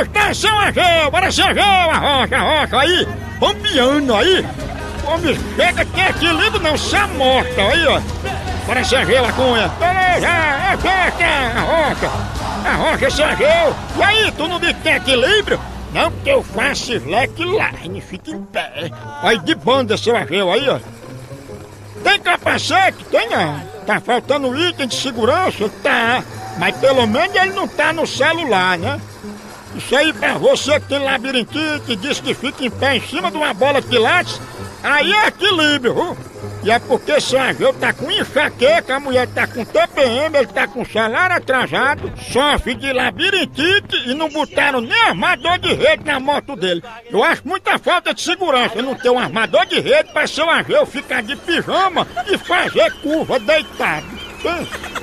Atenção, Ageu! Bora ser Ageu! A rocha, a rocha aí! Bombeando aí! Homem, chega, tem equilíbrio não, se amorta aí, ó! Ser Ageu, a cunha! Beleza! É festa! A rocha! A! E aí, tu não que tem equilíbrio? Não, porque eu faço slackline, fica em pé. Aí de banda, seu Ageu, aí, ó. Tem capacete? Tem não. Tá faltando item de segurança? Tá. Mas pelo menos ele não tá no celular, né? Isso aí pra você que tem labirintite diz que fica em pé em cima de uma bola de pilates, aí é equilíbrio, viu? E é porque seu Ageu tá com enxaqueca, a mulher tá com TPM, ele tá com salário atrasado, sofre de labirintite e não botaram nem armador de rede na moto dele. Eu acho muita falta de segurança não ter um armador de rede pra seu Ageu ficar de pijama e fazer curva deitado. Pensa.